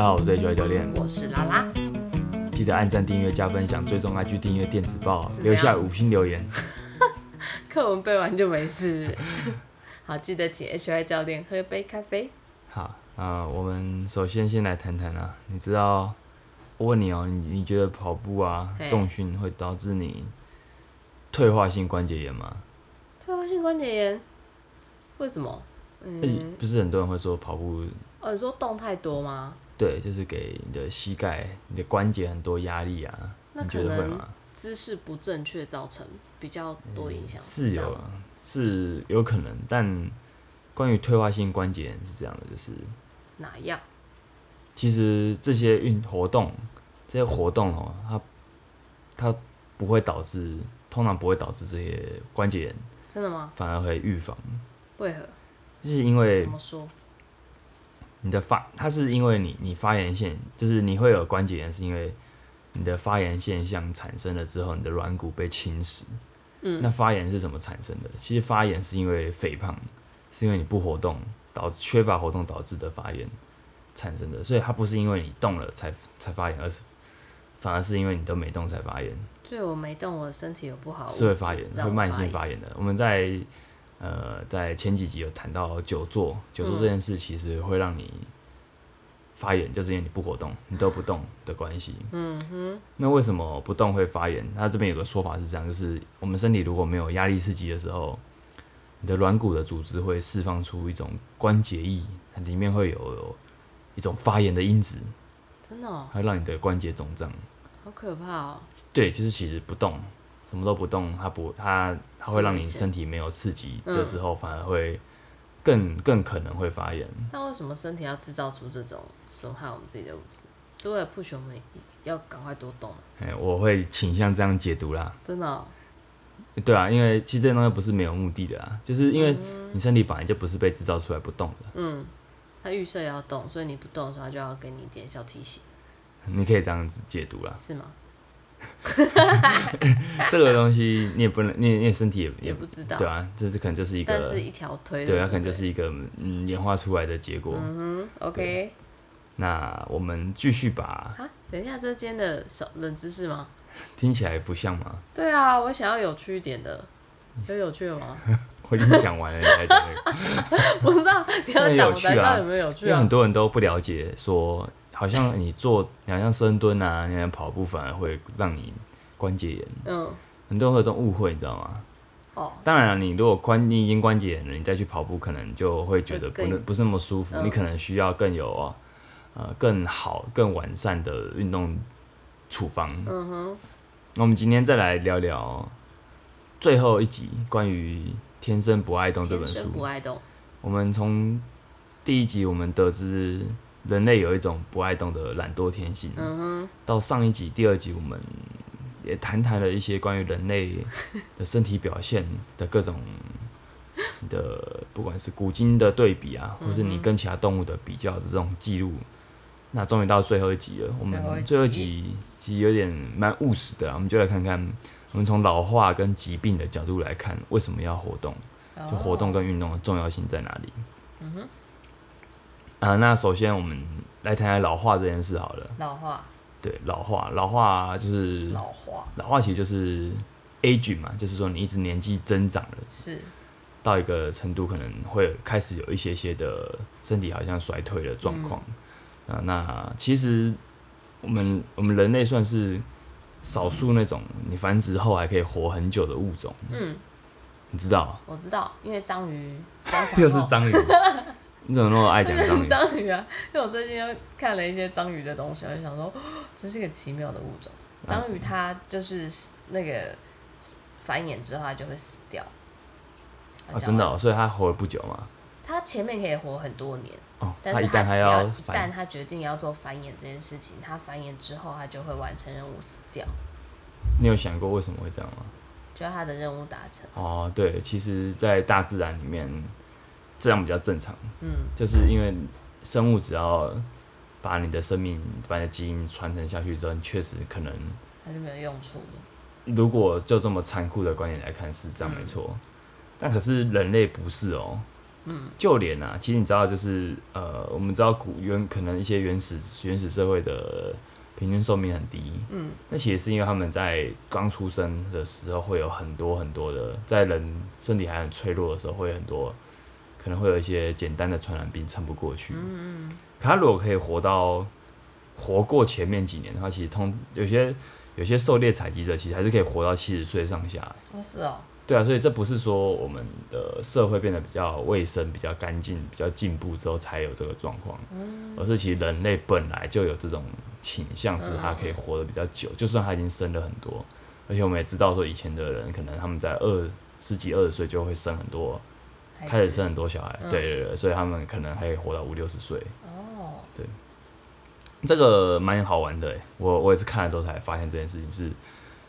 家好，我是 HY 教练，我是拉拉。记得按赞、订阅、加分享，追踪 IG 订阅电子报，留下五星留言。课文背完就没事。好，记得请 HY 教练喝杯咖啡。好啊、我们首先先来谈谈啊，你知道，我问你哦、你你觉得跑步啊重训会导致你退化性关节炎吗？退化性关节炎，为什么？欸嗯，不是很多人会说跑步哦，你说动太多吗？对，就是给你的膝盖、你的关节很多压力啊，那你觉得会吗？姿势不正确造成比较多影响。是有是有可能，但关于退化性关节炎是这样的，就是哪样？其实这些运活动，这些活动哦，它它不会导致，通常不会导致这些关节炎，真的吗？反而会预防。为何？就是因为怎么说？你的发，它是因为你你发炎现，就是你会有关节炎，是因为你的发炎现象产生了之后，你的软骨被侵蚀。嗯那发炎是怎么产生的？其实发炎是因为肥胖，是因为你不活动导致缺乏活动导致的发炎产生的，所以它不是因为你动了才才发炎，而是反而是因为你都没动才发炎，所以我没动，我身体有不好是会发炎，会慢性发炎的。我们在呃在前几集有谈到久坐，久坐这件事其实会让你发炎，就是因为你不活动，你都不动的关系。嗯哼，那为什么不动会发炎？它这边有个说法是这样，就是我们身体如果没有压力刺激的时候，你的软骨的组织会释放出一种关节液，它里面会有有一种发炎的因子，真的哦，它会让你的关节肿胀。好可怕哦。对，就是其实不动，什么都不动，它不它它会让你身体没有刺激嗯的时候，反而会更更可能会发炎。那为什么身体要制造出这种损害我们自己的物质？是为了 push 我们要赶快多动吗？哎，我会倾向这样解读啦。真的哦、对啊，因为其实这些东西不是没有目的的啊，就是因为你身体本来就不是被制造出来不动的。嗯，它预设要动，所以你不动的时候，它就要给你一点小提醒，你可以这样子解读啦。是吗？这个东西你也不能，你你身体也也不知道，对啊，这是可能就是一个，但是一条腿，对，它可能就是一个嗯演化出来的结果。嗯哼，OK，那我们继续吧啊，等一下，这间的小冷知识吗？听起来不像吗？对啊，我想要有趣一点的，有有趣的吗？我已经讲完了，你才讲那个，不知道你要那讲，我才知道有没有有趣啊因为很。多人都不了解，说好像 你做，你好像深蹲啊，你跑步反而会让你关节炎，嗯，很多人会有这种误会，你知道吗？哦，当然了，你如果关你已经关节炎了，你再去跑步，可能就会觉得不不是那么舒服，嗯你可能需要更有啊呃更好、更完善的运动处方。嗯哼，那我们今天再来聊聊最后一集关于《天生不爱动》这本书天生。不爱动，我们从第一集我们得知人类有一种不爱动的懒惰天性，嗯哼，到上一集、第二集，我们也谈谈了一些关于人类的身体表现的各种的，不管是古今的对比啊，或是你跟其他动物的比较的这种记录。那终于到最后一集了，我们最后一集集其实有点蛮务实的啊，我们就来看看，我们从老化跟疾病的角度来看，为什么要活动？就活动哦跟运动的重要性在哪里？嗯哼。啊，那首先我们来谈谈老化这件事好了。老化，对，老化，老化就是老化老化，其实就是 aging 嘛，就是说你一直年纪增长了，是，到一个程度，可能会开始有一些些的身体好像衰退的状况。啊，那其实我们我们人类算是少数那种你繁殖后还可以活很久的物种，嗯，你知道？我知道，因为章鱼 又是章鱼，你怎么那么爱讲 章鱼？章鱼啊，因为我最近又看了一些章鱼的东西，我就想说，哦这是个奇妙的物种。章鱼它就是那个繁衍之后，它就会死掉。啊，真的、哦，所以它活了不久嘛。它前面可以活很多年，哦，但它一旦还是它只要一旦它决定要做繁衍这件事情，它繁衍之后，它就会完成任务死掉，你有想过为什么会这样吗？就它的任务达成。哦，对，其实，在大自然里面，这样比较正常，嗯，就是因为生物只要把你的生命、把你的基因传承下去之后，你确实可能，它就没有用处了。如果就这么残酷的观点来看，是这样没错。但可是人类不是哦，嗯，就连啊，其实你知道，就是呃，我们知道古原可能一些原始原始社会的平均寿命很低，嗯，那其实是因为他们在刚出生的时候会有很多很多的，在人身体还很脆弱的时候，会有很多可能会有一些简单的传染病撑不过去，嗯嗯，可他如果可以活到活过前面几年的话，其实通有些有些狩猎采集者其实还是可以活到七十岁上下，哦是哦。对啊，所以这不是说我们的社会变得比较卫生、比较干净、比较进步之后才有这个状况，而是其实人类本来就有这种倾向，是他可以活得比较久，就算他已经生了很多，而且我们也知道说以前的人可能他们在二十几、二十岁就会生很多，开始生很多小孩，对对对，所以他们可能还可以活到五六十岁。哦，对，这个蛮好玩的，我我也是看了之后才发现这件事情是，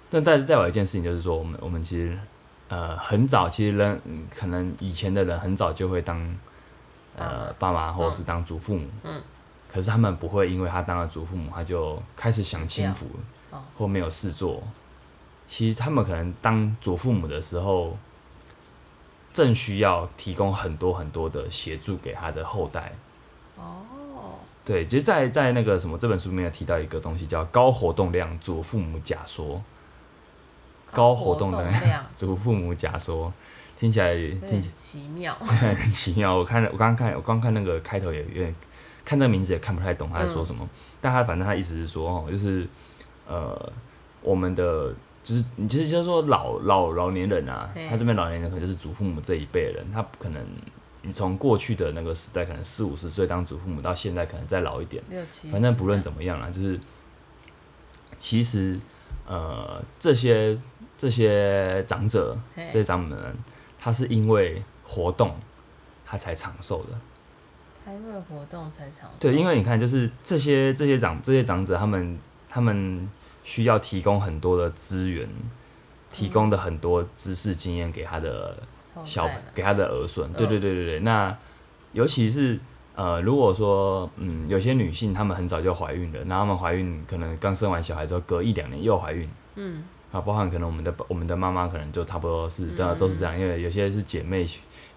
但再再有一件事情就是说，我们我们其实。呃，很早，其实人可能以前的人很早就会当呃爸妈。或者是当祖父母，嗯，可是他们不会因为他当了祖父母，他就开始享清福，或没有事做。其实他们可能当祖父母的时候，正需要提供很多很多的协助给他的后代。哦，对，其实，在在那个什么这本书里面有提到一个东西叫高活动量祖父母假说。高活动量 祖父母假说，听起来听奇妙，很奇妙。我看，我刚刚看，我刚看那个开头也有点，看这个名字也看不太懂他在说什么。但他反正他意思是说，哦，就是呃，我们的就是你其实就是说老老老年人啊，他这边老年人可能就是祖父母这一辈人，他可能你从过去的那个时代，可能四五十岁当祖父母，到现在可能再老一点，反正不论怎么样啦，就是其实呃这些。这些长者，这些长们，他是因为活动，他才长寿的。他因为活动才长寿。对，因为你看，就是这些这些长这些长者，他们他们需要提供很多的资源，提供的很多知识经验给他的小给他的儿孙。对对对对对。那尤其是呃，如果说嗯，有些女性她们很早就怀孕了，然后她们怀孕可能刚生完小孩之后，隔一两年又怀孕。嗯。啊，包含可能我们的我们的妈妈可能就差不多是，对啊，都是这样，因为有些是姐妹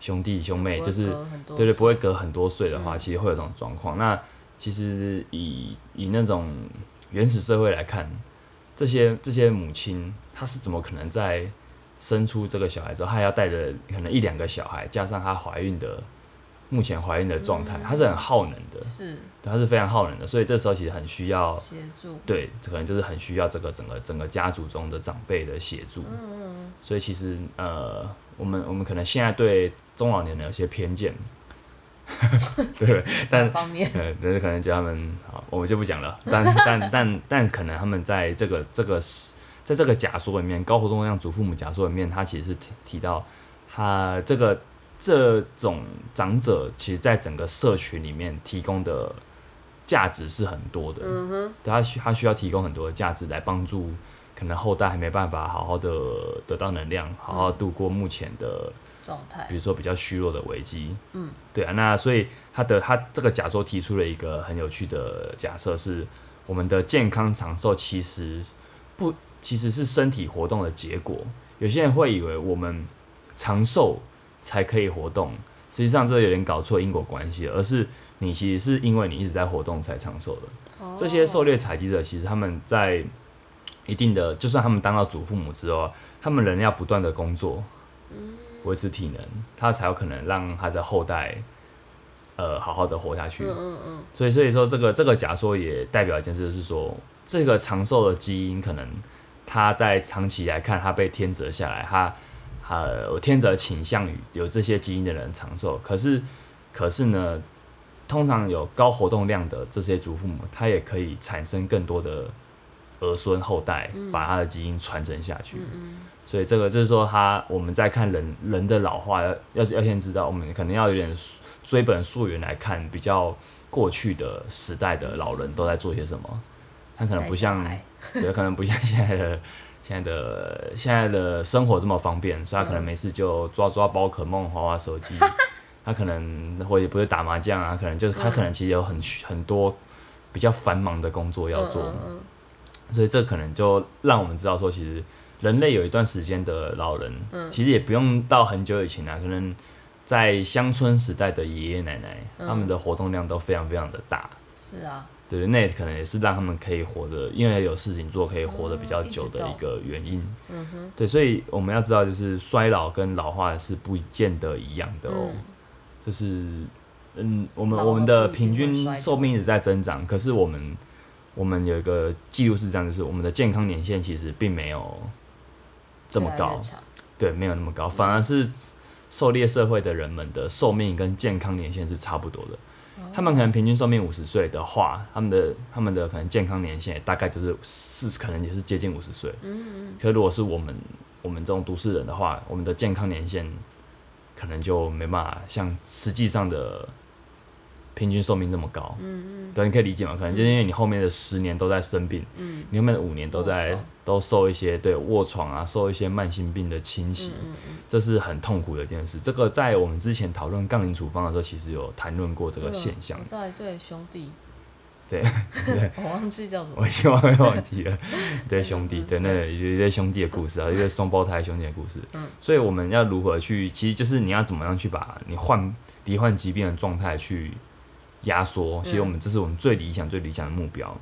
兄弟兄妹，就是对对，不会隔很多岁的话，其实会有这种状况。那其实以以那种原始社会来看，这些这些母亲，她是怎么可能在生出这个小孩之后，还要带着可能一两个小孩，加上她怀孕的？目前怀孕的状态，她是很耗能的，是，她是非常耗能的，所以这时候其实很需要协助，对，可能就是很需要这个整个整个家族中的长辈的协助。嗯嗯所以其实呃，我们我们可能现在对中老年人有些偏见，对，但方面，呃，但是可能叫他们好，我们就不讲了。但但但但可能他们在这个这个在这个假说里面，高活动量祖父母假说里面，他其实是提提到他这个。这种长者其实，在整个社群里面提供的价值是很多的。嗯哼，他需他需要提供很多的价值来帮助可能后代还没办法好好的得到能量，好好度过目前的状态，比如说比较虚弱的危机。嗯，对啊，那所以他的他这个假说提出了一个很有趣的假设，是我们的健康长寿其实不其实是身体活动的结果。有些人会以为我们长寿。才可以活动，实际上这有点搞错因果关系，而是你其实是因为你一直在活动才长寿的。这些狩猎采集者其实他们在一定的，就算他们当到祖父母之后，他们仍要不断的工作，维持体能，他才有可能让他的后代，呃，好好的活下去。嗯嗯嗯。所以所以说这个这个假说也代表一件事，是说这个长寿的基因可能它在长期来看，它被天择下来，它。呃，天择倾向于有这些基因的人长寿，可是，可是呢，通常有高活动量的这些祖父母，他也可以产生更多的儿孙后代，把他的基因传承下去。所以这个就是说，他我们在看人人的老化，要要先知道，我们可能要有点追本溯源来看，比较过去的时代的老人都在做些什么。他可能不像，对，可能不像现在的。现在的现在的生活这么方便，所以他可能没事就抓抓宝可梦、滑滑手机。他可能或者不是打麻将啊，可能就是他可能其实有很很多比较繁忙的工作要做。所以这可能就让我们知道说，其实人类有一段时间的老人，其实也不用到很久以前啊，可能在乡村时代的爷爷奶奶，嗯他们的活动量都非常非常的大。是啊，对，那可能也是让他们可以活得，因为有事情做，可以活得比较久的一个原因。嗯哼，对，所以我们要知道，就是衰老跟老化是不见得一样的哦。嗯就是，嗯，我们我们的平均寿命一直在增长，可是我们我们有一个记录是这样，就是我们的健康年限其实并没有这么高。对，没有那么高，反而是狩猎社会的人们的寿命跟健康年限是差不多的。他们可能平均寿命五十岁的话，他们的他们的可能健康年限大概就是是可能也是接近五十岁。嗯。可如果是我们我们这种都市人的话，我们的健康年限可能就没办法像实际上的平均寿命这么高。嗯嗯对，你可以理解吗？可能就是因为你后面的十年都在生病，嗯你后面的五年都在都受一些对卧床啊，受一些慢性病的侵袭。嗯嗯这是很痛苦的一件事。这个在我们之前讨论杠铃处方的时候，其实有谈论过这个现象我。在对兄弟，对，我忘记叫什么我，希望会忘记了。对 兄弟，对那一对兄弟的故事啊，一对双胞胎兄弟的故事。嗯所以我们要如何去，其实就是你要怎么样去把你患罹患疾病的状态去压缩。其实我们这是我们最理想、最理想的目标。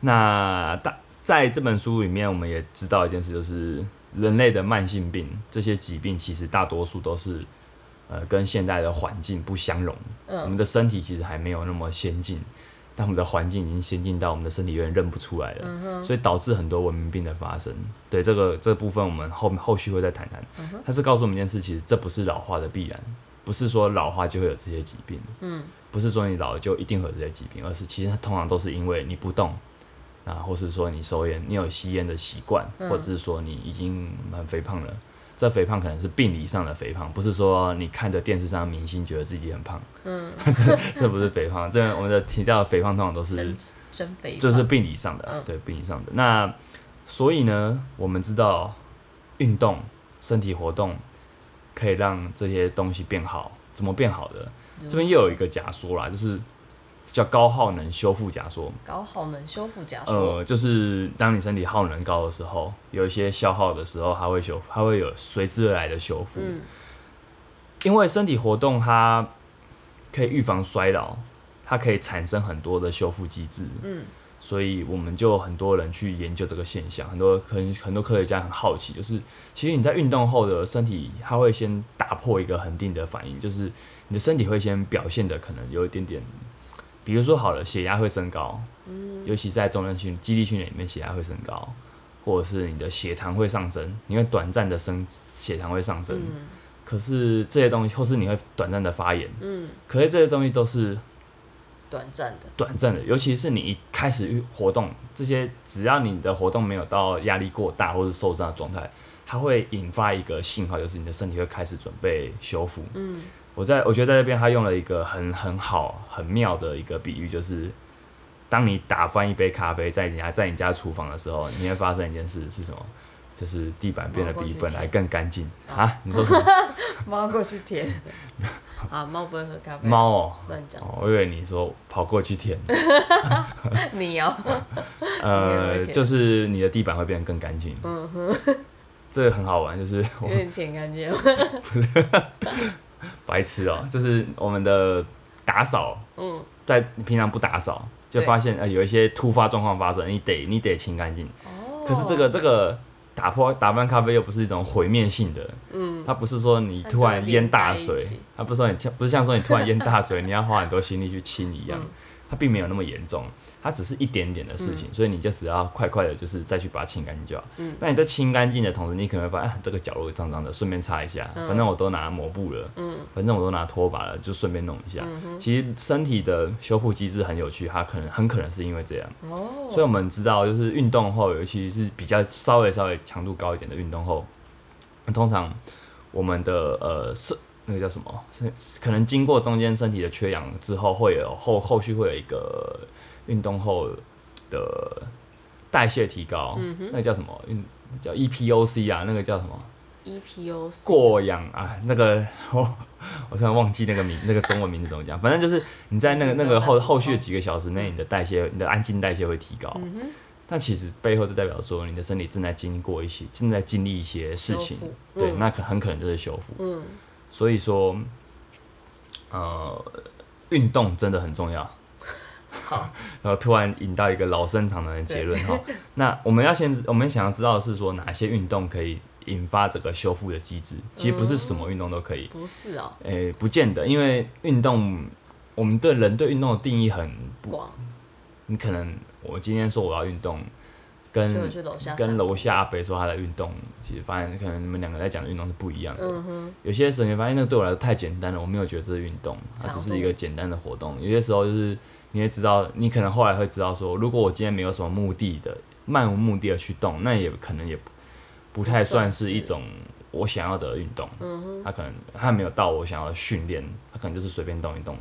那大在这本书里面，我们也知道一件事，就是人类的慢性病这些疾病，其实大多数都是呃跟现代的环境不相容。我们嗯的身体其实还没有那么先进，但我们的环境已经先进到我们的身体有点认不出来了，嗯哼，所以导致很多文明病的发生。对这个这部分，我们后后续会再谈谈。嗯哼它是告诉我们一件事，其实这不是老化的必然，不是说老化就会有这些疾病，嗯不是说你老了就一定会有这些疾病，而是其实它通常都是因为你不动。啊，或是说你抽烟，你有吸烟的习惯，嗯或者是说你已经蛮肥胖了，这肥胖可能是病理上的肥胖，不是说你看着电视上的明星觉得自己很胖，嗯，这不是肥胖，这我们的提到的肥胖通常都是真真肥这是病理上的，嗯对病理上的。那所以呢，我们知道运动、身体活动可以让这些东西变好，怎么变好的？这边又有一个假说啦，就是叫高耗能修复假说。高耗能修复假说，呃，就是当你身体耗能高的时候，有一些消耗的时候，它会修，它会有随之而来的修复。嗯因为身体活动它可以预防衰老，它可以产生很多的修复机制。嗯所以我们就很多人去研究这个现象，很多很很多科学家很好奇，就是其实你在运动后的身体，它会先打破一个恒定的反应，就是你的身体会先表现的可能有一点点，比如说好了，血压会升高，嗯。尤其在重量训肌力训练里面，血压会升高，或者是你的血糖会上升，你会短暂的升血糖会上升，嗯。可是这些东西，或是你会短暂的发炎，嗯，可是这些东西都是短暂的，短暂的，尤其是你一开始活动，这些只要你的活动没有到压力过大或是受伤的状态，它会引发一个信号，就是你的身体会开始准备修复。嗯我在我觉得在这边他用了一个很很好很妙的一个比喻，就是当你打翻一杯咖啡在你家在你家厨房的时候，你会发生一件事是什么？就是地板变得比本来更干净啊！你说什么？猫过去舔，啊，猫不会喝咖啡，猫哦、乱讲，哦，我以为你说跑过去舔，你哦，呃，就是你的地板会变得更干净。嗯哼，这个很好玩，就是我有点舔干净，白痴哦、就是我们的打扫，嗯。在平常不打扫，就发现呃有一些突发状况发生，你得你得清干净。哦，可是这个这个打破打翻咖啡又不是一种毁灭性的，嗯。它不是说你突然淹大水，它不是说你不是像说你突然淹大水，你要花很多心力去清一样嗯，它并没有那么严重，它只是一点点的事情，所以你就只要快快的，就是再去把它清干净就好。嗯那你在清干净的同时，你可能会发现、啊、这个角落脏脏的，顺便擦一下，嗯反正我都拿抹布了，嗯反正我都拿拖把了，就顺便弄一下。其实身体的修复机制很有趣，它可能很可能是因为这样。哦，所以我们知道，就是运动后，尤其是比较稍微稍微强度高一点的运动后，通常我们的呃是那个叫什么？是可能经过中间身体的缺氧之后，会有后后续会有一个运动后的代谢提高，那个叫什么？运叫 EPOC 啊，那个叫什么？EPO 过氧啊，那个 我我突然忘记那个名那个中文名字怎么讲，反正就是你在那个那个后后续的几个小时内，你的代谢你的氨基代谢会提高，但其实背后就代表说你的身体正在经过一些正在经历一些事情。对，嗯。那可很可能就是修复。嗯。所以说，呃，运动真的很重要。好，然后突然引到一个老生常谈的结论哈。那我们要先，我们想要知道的是说哪些运动可以引发这个修复的机制？其实不是什么运动都可以。不是哦，诶、不见得，因为运动，我们对人对运动的定义很不，广你可能我今天说我要运动，跟跟楼下阿北说他的运动，其实发现可能你们两个在讲的运动是不一样的。有些时候你会发现那个对我来说太简单了，我没有觉得这是运动，它只是一个简单的活动。有些时候就是你会知道，你可能后来会知道说，如果我今天没有什么目的的漫无目的的去动，那也可能也不不太算是一种我想要的运动。嗯哼，它可能它没有到我想要的训练，它可能就是随便动一动。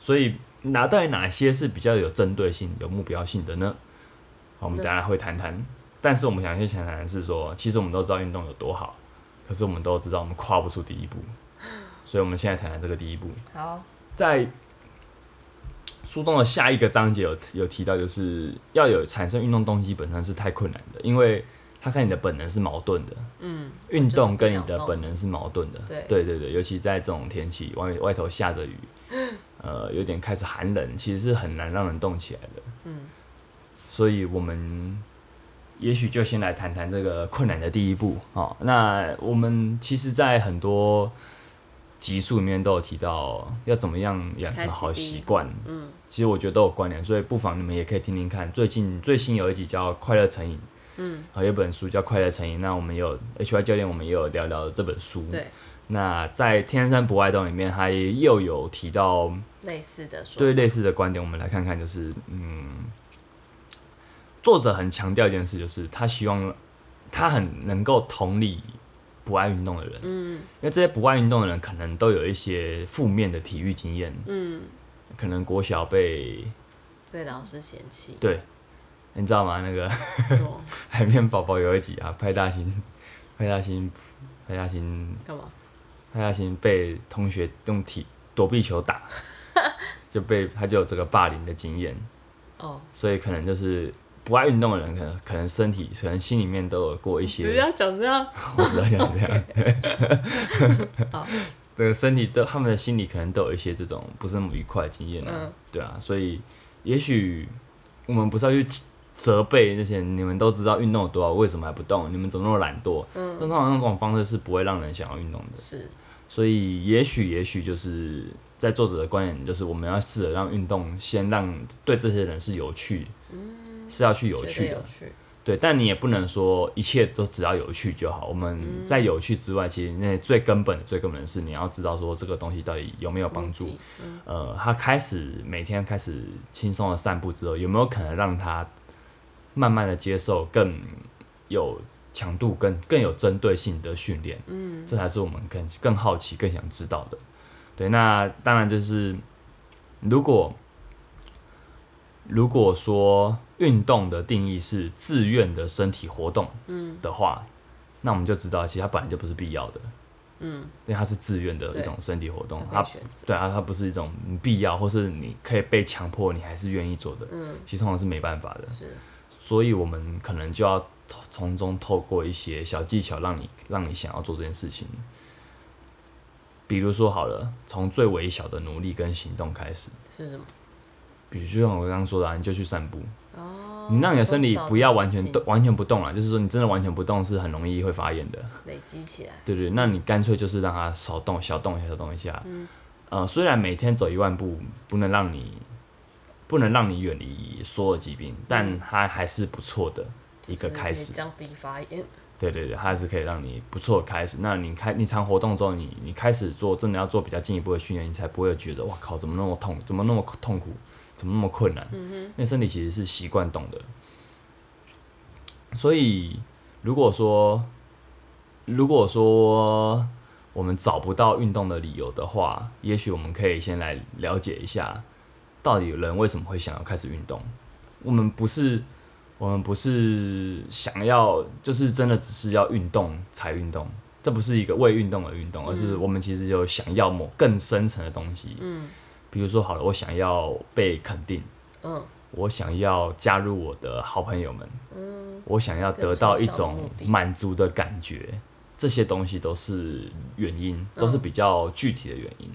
所以哪到底哪些是比较有针对性、有目标性的呢？好我们等下会谈谈。但是我们想先谈谈的是说，其实我们都知道运动有多好，可是我们都知道我们跨不出第一步，所以我们现在谈谈这个第一步。好，在书中的下一个章节有有提到，就是要有产生运动动机本身是太困难的，因为它跟你的本能是矛盾的。嗯，运动跟你的本能是矛盾的。对对对对尤其在这种天气，外外头下着雨，呃，有点开始寒冷，其实是很难让人动起来的。嗯，所以我们也许就先来谈谈这个困难的第一步哦。那我们其实，在很多集数里面都有提到要怎么样养成好习惯。嗯，其实我觉得都有关联，所以不妨你们也可以听听看。最近最新有一集叫《快乐成瘾》。嗯，还，有一本书叫《快乐成瘾》，那我们有 HY 教练，我们也有聊聊这本书。对，那在《天山不爱动》里面，他又有提到类似的说，对类似的观点，我们来看看，就是嗯，作者很强调一件事，就是他希望他很能够同理不爱运动的人，嗯。因为这些不爱运动的人可能都有一些负面的体育经验，嗯，可能国小被被老师嫌弃，对，你知道吗？那个哦 海绵宝宝有一集啊，派大星，派大星，派大星，干嘛？派大星被同学用体躲避球打，就被他就有这个霸凌的经验，哦，所以可能就是不爱运动的人，可能可能身体可能心里面都有过一些，只要讲这样，我知道像这样，好，这个身体都他们的心里可能都有一些这种不是那么愉快的经验啊，嗯。对啊，所以也许我们不是要去责备那些，你们都知道运动有多少，为什么还不动？你们怎么那么懒惰？嗯，但通常那种方式是不会让人想要运动的，是，所以也许也许就是在作者的观点，就是我们要试着让运动先让对这些人是有趣，是要去有趣的，对，但你也不能说一切都只要有趣就好。我们在有趣之外，其实那最根本的、最根本的是你要知道说这个东西到底有没有帮助呃，他开始每天开始轻松的散步之后，有没有可能让他慢慢的接受更有强度、更更有针对性的训练？嗯，这才是我们更更好奇、更想知道的。对，那当然就是如果如果说运动的定义是自愿的身体活动嗯。的话，那我们就知道其实它本来就不是必要的，嗯，因为它是自愿的一种身体活动，它对啊，它不是一种必要或是你可以被强迫，你还是愿意做的，嗯，其实通常是没办法的。是，所以我们可能就要从从中透过一些小技巧，让你让你想要做这件事情。比如说好了，从最微小的努力跟行动开始，是什么？比如就像我刚刚说的、啊，你就去散步，哦，你让你的身体不要完全动动，完全不动了，就是说你真的完全不动是很容易会发炎的，累积起来，对对，那你干脆就是让它少动，小动一下，小动一下。嗯呃，虽然每天走一万步不能让你不能让你远离所有疾病，但它还是不错的一个开始。降低发炎，对对对，它还是可以让你不错的开始。那你开你常活动之后，你你开始做真的要做比较进一步的训练，你才不会觉得哇靠，怎么那么痛，怎么那么痛苦，怎么那么困难？因为身体其实是习惯动的。所以如果说如果说我们找不到运动的理由的话，也许我们可以先来了解一下，到底人为什么会想要开始运动。我们不是我们不是想要，就是真的只是要运动才运动，这不是一个为运动而运动，而是我们其实有想要某更深层的东西。嗯比如说，好了，我想要被肯定，嗯我想要加入我的好朋友们，嗯，我想要得到一种满足的感觉，这些东西都是原因，都是比较具体的原因。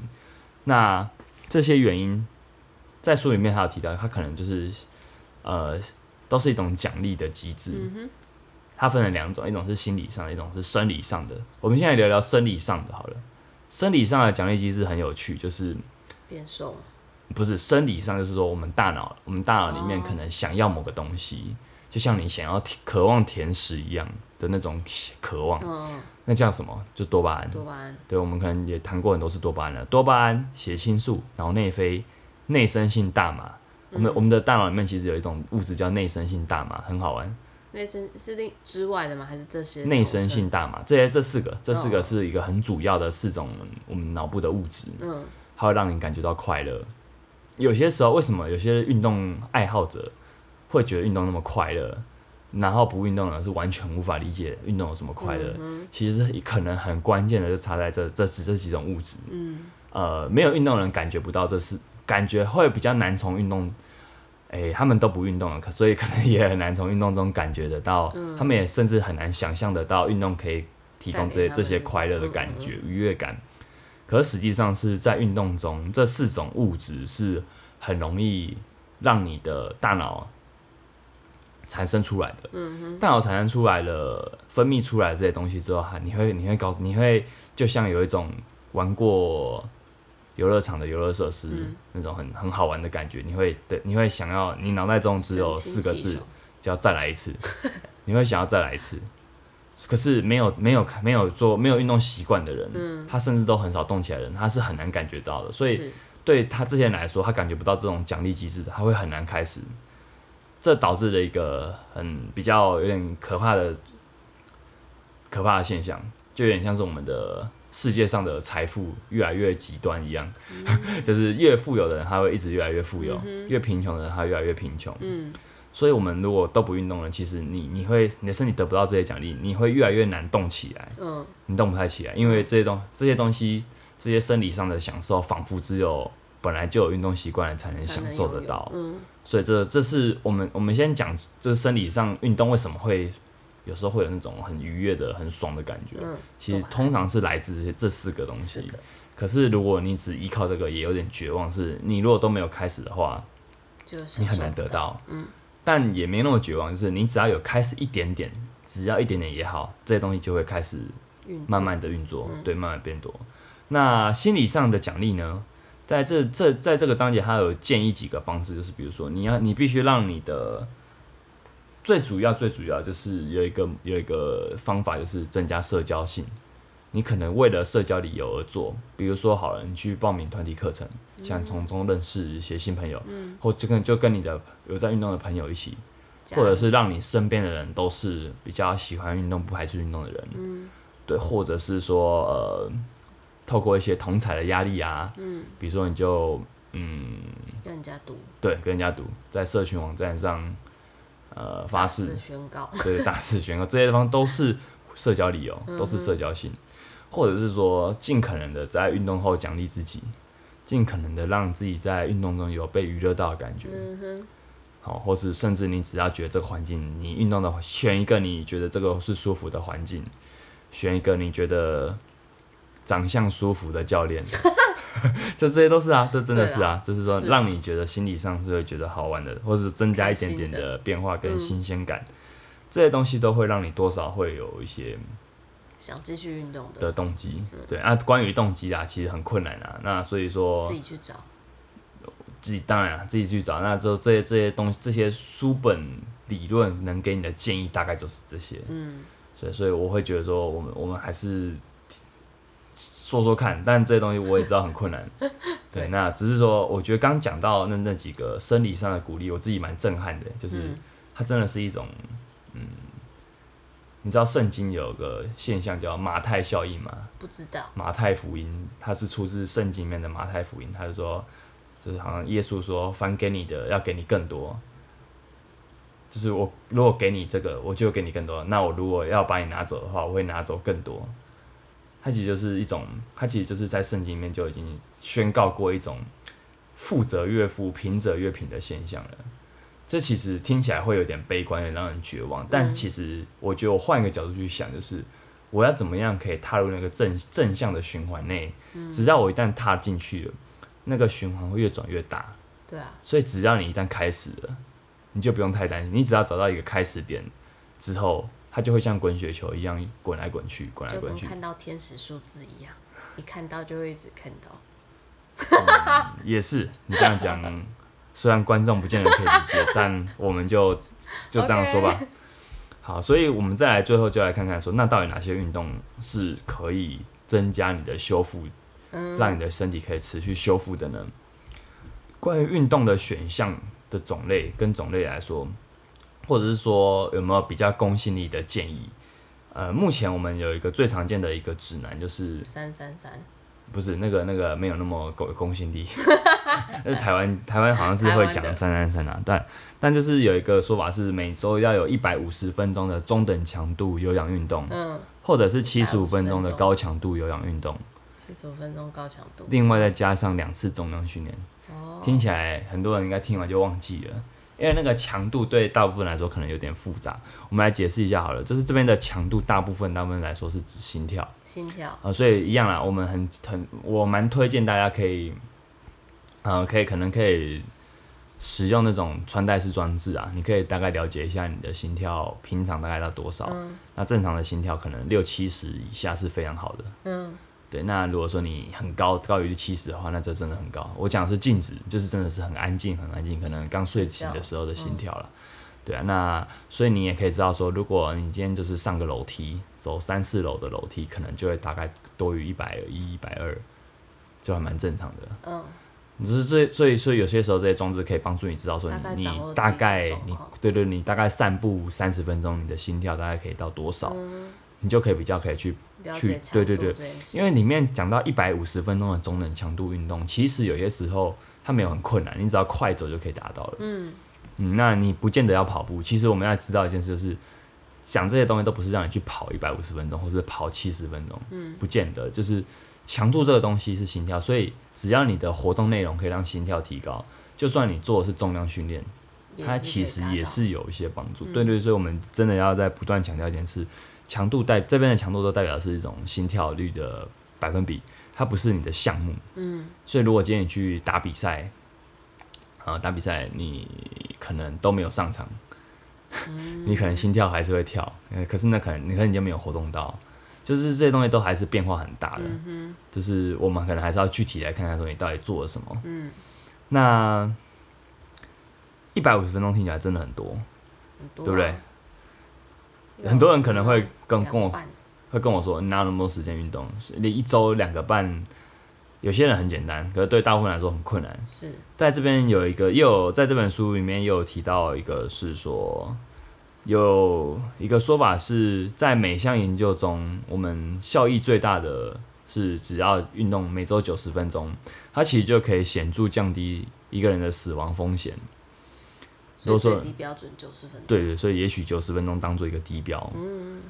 那这些原因在书里面还有提到，它可能就是呃，都是一种奖励的机制。它分了两种，一种是心理上的，一种是生理上的。我们现在聊聊生理上的好了。生理上的奖励机制很有趣，就是变瘦。不是生理上，就是说我们大脑，我们大脑里面可能想要某个东西，就像你想要渴望甜食一样的那种渴望。嗯。那叫什么？就多巴胺。多巴胺。对，我们可能也谈过很多次多巴胺了。多巴胺、血清素、然后内啡、内生性大麻。我们我们的大脑里面其实有一种物质叫内生性大麻，很好玩。内生是另之外的吗？还是这些？内生性大麻，这些这四个，这四个是一个很主要的四种我们脑部的物质。嗯，它会让你感觉到快乐。有些时候，为什么有些运动爱好者会觉得运动那么快乐，然后不运动呢是完全无法理解运动有什么快乐？其实可能很关键的就差在这这这几种物质。嗯，呃，没有运动人感觉不到，这是感觉会比较难从运动。哎，他们都不运动了，可所以可能也很难从运动中感觉得到，他们也甚至很难想象得到运动可以提供这些这些快乐的感觉、愉悦感。可实际上是在运动中，这四种物质是很容易让你的大脑产生出来的。大脑产生出来了，分泌出来这些东西之后，哈，你会你会搞，你会就像有一种玩过。游乐场的游乐设施，那种很很好玩的感觉，你会对，你会想要，你脑袋中只有四个字，叫再来一次，你会想要再来一次。可是没有没有没有做没有运动习惯的人，他甚至都很少动起来的人，他是很难感觉到的。所以对他这些人来说，他感觉不到这种奖励机制的，他会很难开始。这导致了一个很比较有点可怕的可怕的现象，就有点像是我们的。世界上的财富越来越极端一样，就是越富有的人他会一直越来越富有，越贫穷的人他越来越贫穷。嗯，所以我们如果都不运动了，其实你你会你的身体得不到这些奖励，你会越来越难动起来。嗯，你动不太起来，因为这些东这些东西这些生理上的享受，仿佛只有本来就有运动习惯才能享受得到。嗯，所以这这是我们我们先讲，这是生理上运动为什么会。有时候会有那种很愉悦的、很爽的感觉，其实通常是来自这些这四个东西。可是如果你只依靠这个，也有点绝望。是你如果都没有开始的话，你很难得到。嗯，但也没那么绝望，就是你只要有开始一点点，只要一点点也好，这些东西就会开始慢慢的运作，对，慢慢变多。那心理上的奖励呢？在这这在这个章节，它有建议几个方式，就是比如说，你要你必须让你的。最主要、最主要就是有一个有一个方法，就是增加社交性。你可能为了社交理由而做，比如说，好了，你去报名团体课程，想从中认识一些新朋友，或就跟就跟你的有在运动的朋友一起，或者是让你身边的人都是比较喜欢运动、不排斥运动的人，对，或者是说呃，透过一些同彩的压力啊，比如说你就嗯，跟人家赌，对，跟人家赌，在社群网站上。呃，发誓。宣告，对，大肆宣告，这些地方都是社交理由，都是社交性，或者是说尽可能的在运动后奖励自己，尽可能的让自己在运动中有被娱乐到的感觉，好，或是甚至你只要觉得这个环境，你运动的选一个你觉得这个是舒服的环境，选一个你觉得长相舒服的教练。就这些都是啊，这真的是啊，就是说让你觉得心理上是会觉得好玩的，或者是增加一点点的变化跟新鲜感，这些东西都会让你多少会有一些想继续运动的动机。对啊，关于动机啊，其实很困难啊。那所以说自己去找，自己当然自己去找。那之后这些这些东西，这些书本理论能给你的建议大概就是这些。嗯，所以所以我会觉得说，我们我们还是。说说看，但这些东西我也知道很困难。对，那只是说，我觉得刚讲到那那几个生理上的鼓励，我自己蛮震撼的。就是它真的是一种，嗯，你知道圣经有个现象叫马太效应吗？不知道。马太福音，它是出自圣经里面的马太福音，他就说，就是好像耶稣说，凡给你的要给你更多。就是我如果给你这个，我就给你更多。那我如果要把你拿走的话，我会拿走更多。它其实就是一种，它其实就是在圣经里面就已经宣告过一种富者越富、贫者越贫的现象了。这其实听起来会有点悲观，也让人绝望。但其实我觉得我换一个角度去想，就是我要怎么样可以踏入那个正正向的循环内？只要我一旦踏进去了，那个循环会越转越大。对啊，所以只要你一旦开始了，你就不用太担心。你只要找到一个开始点之后，它就会像滚雪球一样滚来滚去，滚来滚去。看到天使数字一样，一看到就会一直看到。也是，你这样讲，虽然观众不见得可以理解，但我们就 就这样说吧。好，所以我们再来最后就来看看说，那到底哪些运动是可以增加你的修复，让你的身体可以持续修复的呢？关于运动的选项的种类跟种类来说，或者是说有没有比较公信力的建议？呃，目前我们有一个最常见的一个指南就是三三三，不是那个那个没有那么公公信力，那 台湾台湾好像是会讲三三三啊，但但就是有一个说法是每周要有一百五十分钟的中等强度有氧运动，嗯，或者是七十五分钟的高强度有氧运动，七十五分钟高强度，另外再加上两次重量训练。哦，听起来很多人应该听完就忘记了，因为那个强度对大部分来说可能有点复杂。我们来解释一下好了，就是这边的强度大部分大部分来说是指心跳。心跳，啊、所以一样啦，我们很很我蛮推荐大家可以，呃，可以可能可以使用那种穿戴式装置啊，你可以大概了解一下你的心跳平常大概到多少，嗯。那正常的心跳可能六七十以下是非常好的。嗯，对，那如果说你很高，高于七十的话，那这真的很高。我讲的是静止，就是真的是很安静，很安静，可能刚睡醒的时候的心跳了。对啊，那所以你也可以知道说，如果你今天就是上个楼梯，走三四楼的楼梯，可能就会大概多于一百一、一百二，就还蛮正常的。嗯，只是这所以所以有些时候这些装置可以帮助你知道说大你你大概你对对，你大概散步三十分钟，你的心跳大概可以到多少，嗯你就可以比较可以去去对对对因为里面讲到一百五十分钟的中等强度运动，其实有些时候它没有很困难，你只要快走就可以达到了。嗯，嗯，那你不见得要跑步。其实我们要知道一件事，就是讲这些东西都不是让你去跑一百五十分钟，或是跑七十分钟，嗯，不见得。就是强度这个东西是心跳，所以只要你的活动内容可以让心跳提高，就算你做的是重量训练，它其实也是有一些帮助。嗯对对，所以我们真的要在不断强调一点是，强度代这边的强度都代表是一种心跳率的百分比，它不是你的项目。嗯所以如果今天你去打比赛，啊、打比赛你可能都没有上场，嗯 你可能心跳还是会跳，呃可是那可能你可能你就没有活动到，就是这些东西都还是变化很大的。嗯就是我们可能还是要具体来看看说你到底做了什么。嗯，那一百五十分钟听起来真的很多，很多对不对啊？很多人可能会跟跟我会跟我说，你哪有那么多时间运动？你一周两个半，有些人很简单，可是对大部分来说很困难。是在这边有一个，又有在这本书里面又有提到一个是说，有一个说法是在每项研究中，我们效益最大的是只要运动每周九十分钟，它其实就可以显著降低一个人的死亡风险。所以如果说最低标准九十分钟，对对，所以也许九十分钟当做一个低标。嗯，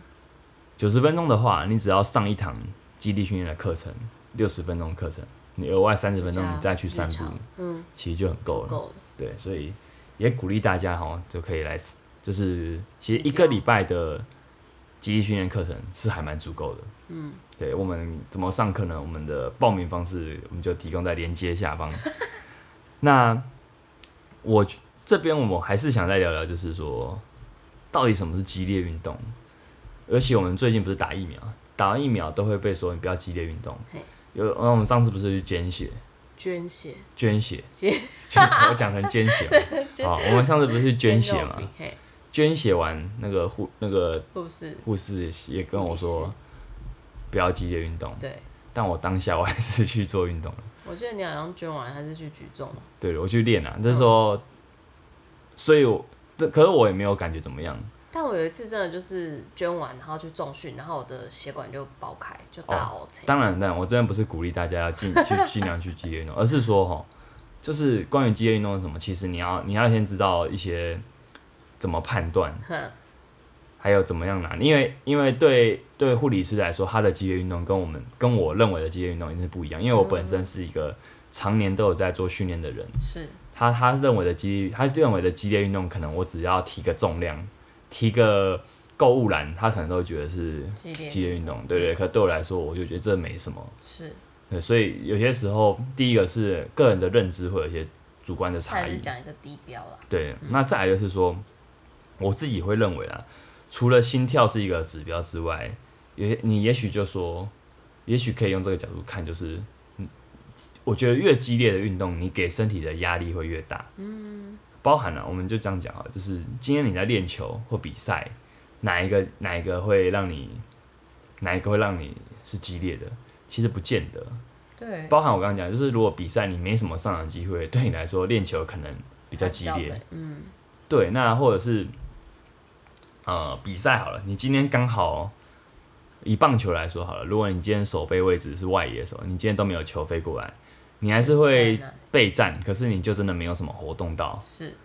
九十分钟的话，你只要上一堂基地训练的课程，六十分钟的课程，你额外三十分钟你再去散步，嗯，其实就很够了。够了，对，所以也鼓励大家哈，就可以来，就是其实一个礼拜的基地训练课程是还蛮足够的。嗯，对我们怎么上课呢？我们的报名方式我们就提供在连接下方。那我这边我们还是想再聊聊，就是说到底什么是激烈运动？而且我们最近不是打疫苗，打完疫苗都会被说你不要激烈运动。有，那我们上次不是去捐血，捐血，捐血，捐我讲成捐血嘛。好，我们上次不是去捐血嘛？捐血完，那个护那个护士，护士也跟我护说不要激烈运动，对，但我当下我还是去做运动了。我记得你好像捐完还是去举重嘛，对，我去练啊，嗯就是说，所以我这可是我也没有感觉怎么样。但我有一次真的就是捐完，然后去重训，然后我的血管就爆开，就大 O C。哦当然，当然，我真的不是鼓励大家要尽去 尽量去激烈运动，而是说哈，就是关于激烈运动是什么，其实你要你要先知道一些怎么判断，还有怎么样拿，因为因为对对护理师来说，他的激烈运动跟我们跟我认为的激烈运动一定是不一样，因为我本身是一个常年都有在做训练的人，是，他他认为的激他认为的激烈运动，可能我只要提个重量，提个购物篮，他可能都觉得是激烈运动，对对。可对我来说，我就觉得这没什么。是，对，所以有些时候，第一个是个人的认知会有一些主观的差异。讲一个地标了。对，那再来就是说，我自己会认为啊，除了心跳是一个指标之外，也你也许就说，也许可以用这个角度看，就是，嗯，我觉得越激烈的运动，你给身体的压力会越大。嗯，包含了，我们就这样讲啊，就是今天你在练球或比赛，哪一个哪一个会让你，哪一个会让你是激烈的？其实不见得。对，包含我刚刚讲，就是如果比赛你没什么上场机会，对你来说练球可能比较激烈。对，嗯，对，那或者是呃比赛好了，你今天刚好以棒球来说好了，如果你今天手背位置是外野手，你今天都没有球飞过来，你还是会备战，可是你就真的没有什么活动到。是，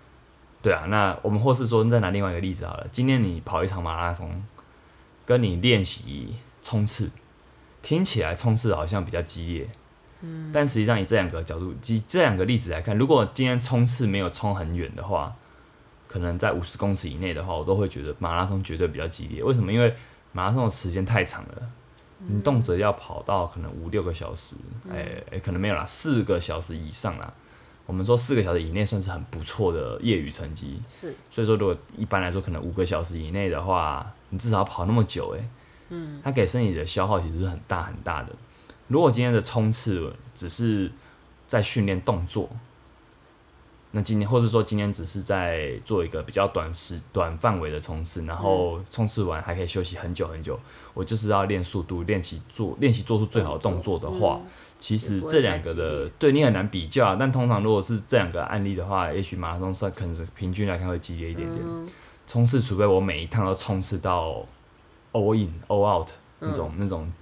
对啊，那我们或是说再拿另外一个例子好了，今天你跑一场马拉松，跟你练习冲刺，听起来冲刺好像比较激烈。嗯，但实际上以这两个角度，以这两个例子来看，如果今天冲刺没有冲很远的话，可能在五十公尺以内的话，我都会觉得马拉松绝对比较激烈。为什么？因为马拉松的时间太长了，你动辄要跑到可能五六个小时，哎、哎可能没有啦，四个小时以上啦。我们说四个小时以内算是很不错的业余成绩，是，所以说如果一般来说可能五个小时以内的话，你至少要跑那么久、哎，嗯，它给身体的消耗其实是很大很大的。如果今天的冲刺只是在训练动作，那今天或者说今天只是在做一个比较短时短范围的冲刺，然后冲刺完还可以休息很久很久，我就是要练速度，练习做练习做出最好的动作的话，其实这两个的对你很难比较啊。但通常如果是这两个案例的话，也许马拉松赛可能是平均来看会激烈一点点。嗯，冲刺，除非我每一趟都冲刺到 all in all out 那种、那种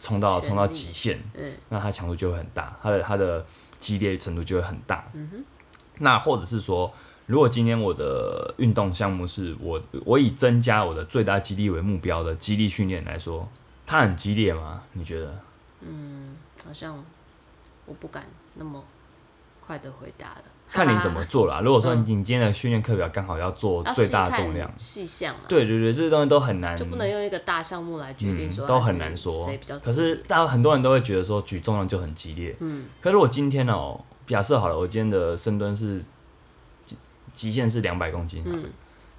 冲到冲到极限，嗯，那它强度就会很大，它的它的激烈程度就会很大。那或者是说，如果今天我的运动项目是我我以增加我的最大肌力为目标的肌力训练来说，它很激烈吗？你觉得？嗯好像我不敢那么快的回答了。看你怎么做啦。如果说嗯你今天的训练课表刚好要做最大重量，细项啊，对对对，这些东西都很难，就不能用一个大项目来决定说、嗯、都很难说谁比较。可是大家很多人都会觉得说举重量就很激烈。嗯，可是我今天哦，假设好了，我今天的深蹲是极极限是两百公斤，嗯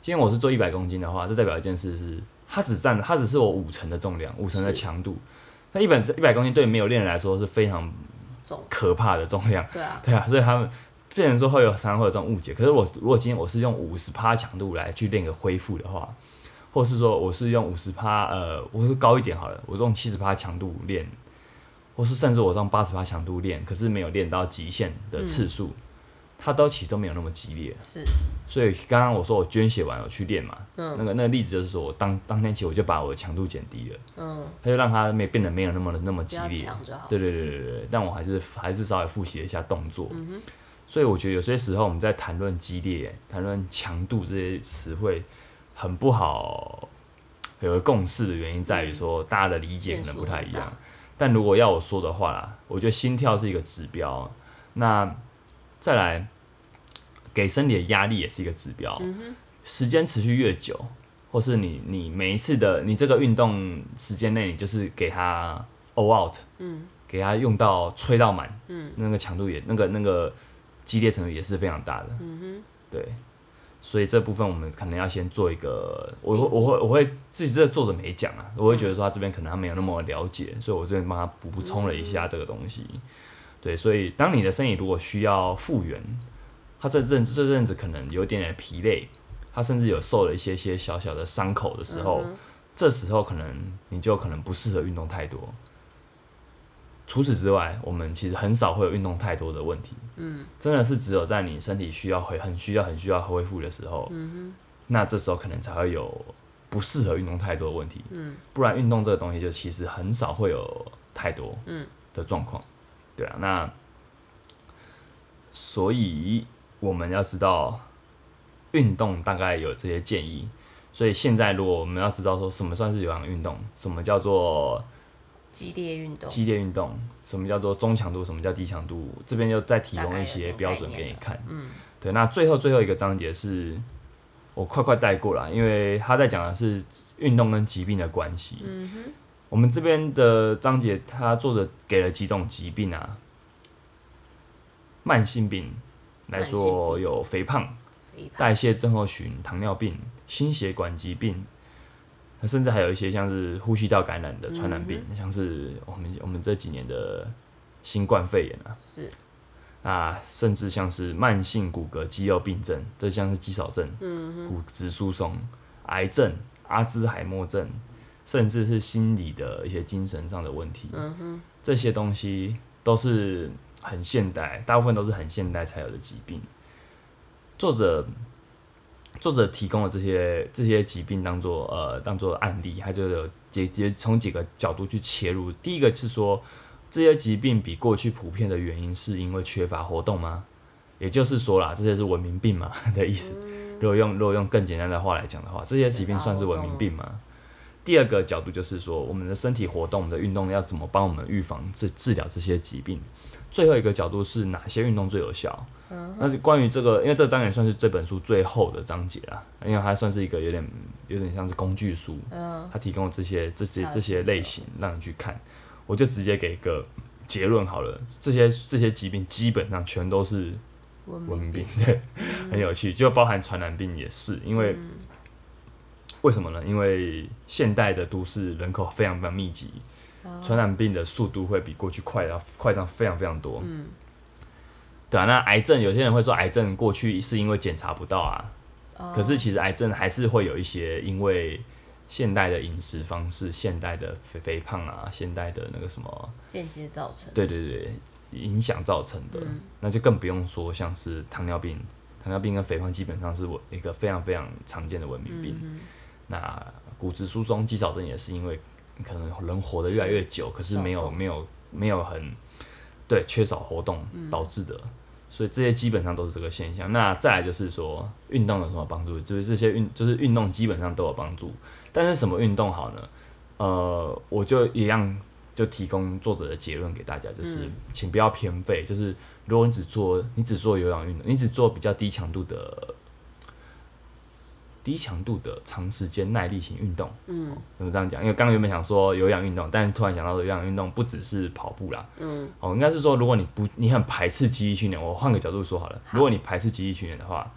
今天我是做一百公斤的话，这代表一件事是，它只占它只是我五成的重量，五成的强度。那一百一百公斤对没有练人来说是非常重，可怕的重量。对啊，对啊，所以他们变成说会有常常会有这种误解。可是我如果今天我是用五十趴强度来去练个恢复的话，或是说我是用五十趴呃，我是高一点好了，我用七十趴强度练，或是甚至我用八十八强度练，可是没有练到极限的次数，它都其实都没有那么激烈。是，所以刚刚我说我捐血完我去练嘛，嗯那个那个例子就是说我当当天起我就把我的强度减低了，嗯，它就让它没变得没有那么那么激烈。对对对对对，但我还是还是稍微复习了一下动作。所以我觉得有些时候我们在谈论激烈、谈论强度这些词汇，很不好有个共识的原因在于说大家的理解可能不太一样。但如果要我说的话啦，我觉得心跳是一个指标，那再来给身体的压力也是一个指标。时间持续越久，或是你你每一次的你这个运动时间内，你就是给它 all out，嗯，给它用到吹到满，嗯，那个强度也那个那个激烈程度也是非常大的，嗯哼，对，所以这部分我们可能要先做一个，我会我会我会自己这个作者没讲啊，我会觉得说他这边可能他没有那么了解，所以我这边帮他补补充了一下这个东西，对，所以当你的身体如果需要复原，他这阵这阵子可能有点点疲累，他甚至有受了一些些小小的伤口的时候，嗯这时候可能你就可能不适合运动太多。除此之外，我们其实很少会有运动太多的问题。嗯，真的是只有在你身体需要恢很需要很需要恢复的时候，嗯那这时候可能才会有不适合运动太多的问题。嗯，不然运动这个东西就其实很少会有太多嗯的状况。对啊，那所以我们要知道运动大概有这些建议。所以现在如果我们要知道说什么算是有氧运动，什么叫做激烈运动，激烈运动，什么叫做中强度，什么叫低强度，这边就再提供一些标准给你看。嗯，对，那最后最后一个章节是我快快带过来，因为他在讲的是运动跟疾病的关系。嗯哼，我们这边的章节，他作者给了几种疾病啊，慢性病来说有肥胖、肥胖。代谢症候群、糖尿病、心血管疾病，那甚至还有一些像是呼吸道感染的传染病，像是我们我们这几年的新冠肺炎啊，是，啊，甚至像是慢性骨骼肌肉病症，这像是肌少症、嗯骨质疏松、癌症、阿兹海默症，甚至是心理的一些精神上的问题，这些东西都是很现代，大部分都是很现代才有的疾病。作者作者提供了这些这些疾病当做呃当做案例，他就有直接从几个角度去切入。第一个是说，这些疾病比过去普遍的原因是因为缺乏活动吗？也就是说啦，这些是文明病嘛的意思。如果用如果用更简单的话来讲的话，这些疾病算是文明病吗？第二个角度就是说，我们的身体活动、我们的运动要怎么帮我们预防治治疗这些疾病？最后一个角度是哪些运动最有效？那是关于这个，因为这个章节算是这本书最后的章节啦，因为它算是一个有点有点像是工具书，嗯，它提供了这些这些这些类型让你去看，我就直接给一个结论好了，这些这些疾病基本上全都是文文明病病，，对，很有趣，就包含传染病也是，因为、为什么呢？因为现代的都市人口非常非常密集，传染病的速度会比过去快要快上非常非常多。嗯，对啊，那癌症有些人会说癌症过去是因为检查不到啊，哦。可是其实癌症还是会有一些因为现代的饮食方式、现代的肥肥胖啊、现代的那个什么，间接造成，对对对，影响造成的，嗯。那就更不用说像是糖尿病，糖尿病跟肥胖基本上是我一个非常非常常见的文明病。嗯那骨质疏松、肌少症也是因为可能人活得越来越久，可是没有没有没有很对缺少活动嗯。导致的，所以这些基本上都是这个现象。那再来就是说运动有什么帮助？就是这些运就是运动基本上都有帮助，但是什么运动好呢？呃，我就一样就提供作者的结论给大家，就是、嗯请不要偏废，就是如果你只做你只做有氧运动，你只做比较低强度的。低强度的长时间耐力型运动，嗯。怎么这样讲？因为刚刚原本想说有氧运动，但是突然想到有氧运动不只是跑步啦，嗯。哦，应该是说如果你不你很排斥肌力训练，我换个角度说好。了，如果你排斥肌力训练的话，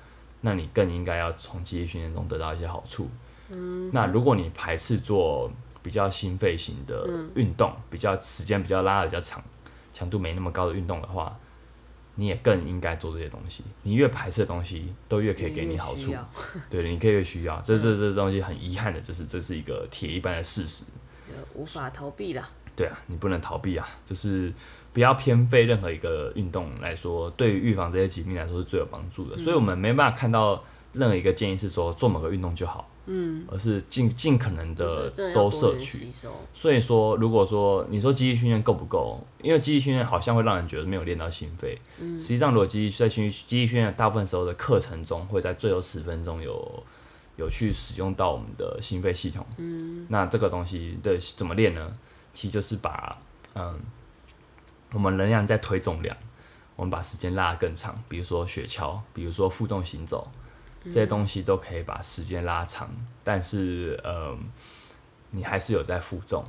那你更应该要从肌力训练中得到一些好处。嗯，那如果你排斥做比较心肺型的嗯。运动，比较时间比较拉的比较长，强度没那么高的运动的话，你也更应该做这些东西。你越排斥的东西，都越可以给你好处。对，你可以越需要。这这这东西很遗憾的，就是这是一个铁一般的事实。就无法逃避了。对啊，你不能逃避啊，就是不要偏废任何一个运动来说，对于预防这些疾病来说是最有帮助的。所以我们没办法看到任何一个建议是说做某个运动就好，嗯，而是尽尽可能的都多摄取。所以说，如果说你说肌力训练够不够，因为肌力训练好像会让人觉得没有练到心肺。嗯实际上，如果肌力在训肌力训练大部分时候的课程中，会在最后十分钟有有去使用到我们的心肺系统。嗯那这个东西的怎么练呢？其实就是把嗯，我们能量在推重量，我们把时间拉得更长，比如说雪橇，比如说负重行走，这些东西都可以把时间拉长，但是呃，你还是有在负重，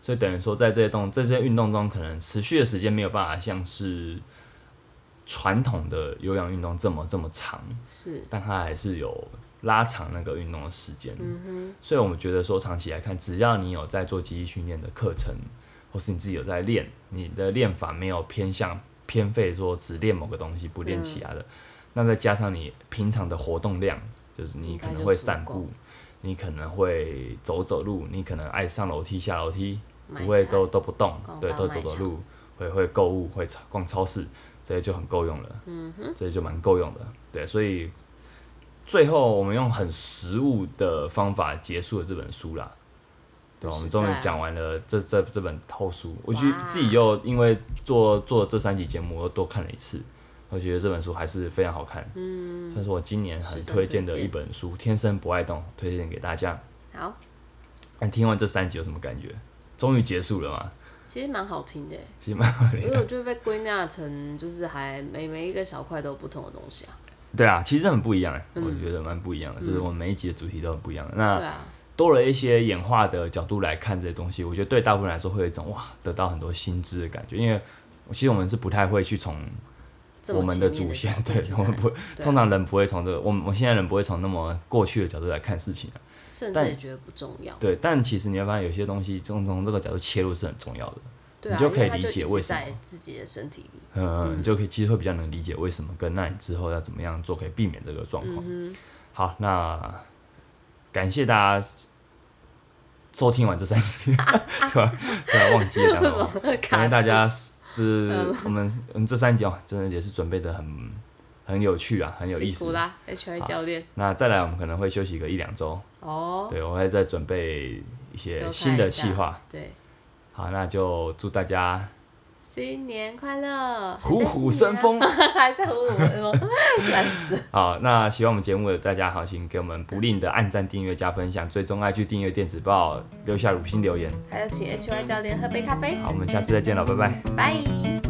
所以等于说在这些动这些运动中，可能持续的时间没有办法像是传统的有氧运动这么这么长，是，但它还是有拉长那个运动的时间。嗯所以我们觉得说，长期来看，只要你有在做肌力训练的课程，或是你自己有在练，你的练法没有偏向偏废，说只练某个东西不练其他的，那再加上你平常的活动量，就是你可能会散步，你可能会走走路，你可能爱上楼梯下楼梯，不会都都不动，对，都走走路，会会购物，会超逛超市，这些就很够用了。嗯哼，这就蛮够用的。对，所以最后我们用很实物的方法结束了这本书啦。对，我们终于讲完了这这这本厚书。我觉得哇自己又因为做做这三集节目，我又多看了一次。我觉得这本书还是非常好看，嗯，算是我今年很推荐的一本书，《天生不爱动》，推荐给大家。好，那听完这三集有什么感觉？终于结束了嘛？其实蛮好听的，其实蛮好听因为我就被归纳成就是还每每一个小块都有不同的东西啊。对啊，其实很不一样、我觉得蛮不一样的，就是我们每一集的主题都很不一样的。那啊，多了一些演化的角度来看这些东西，我觉得对大部分人来说会有一种哇，得到很多新知的感觉。因为其实我们是不太会去从我们的祖先，对我们不，对啊通常人不会从这个，我们我们现在人不会从那么过去的角度来看事情啊。但甚至也觉得不重要。对，但其实你会发现有些东西从从这个角度切入是很重要的。对啊，你就可以理解为什么在自己的身体里。嗯，你就可以其实会比较能理解为什么跟那你之后要怎么样做可以避免这个状况。嗯好，那感谢大家收听完这三集，突然突然忘记了 感谢大家是我们嗯这三集哦，真的也是准备的很很有趣啊，很有意思。辛苦啦！H I 教练。那再来，我们可能会休息个一两周，哦，对我会再准备一些新的一下计划。对，好，那就祝大家新年快乐！虎虎生风。还在虎虎生风，烦死。好，那喜欢我们节目的大家好，请给我们不吝的按赞、订阅、加分享，追踪爱去订阅电子报，留下五星留言。还有请 HY 教练喝杯咖啡，好，我们下次再见了，拜拜。拜。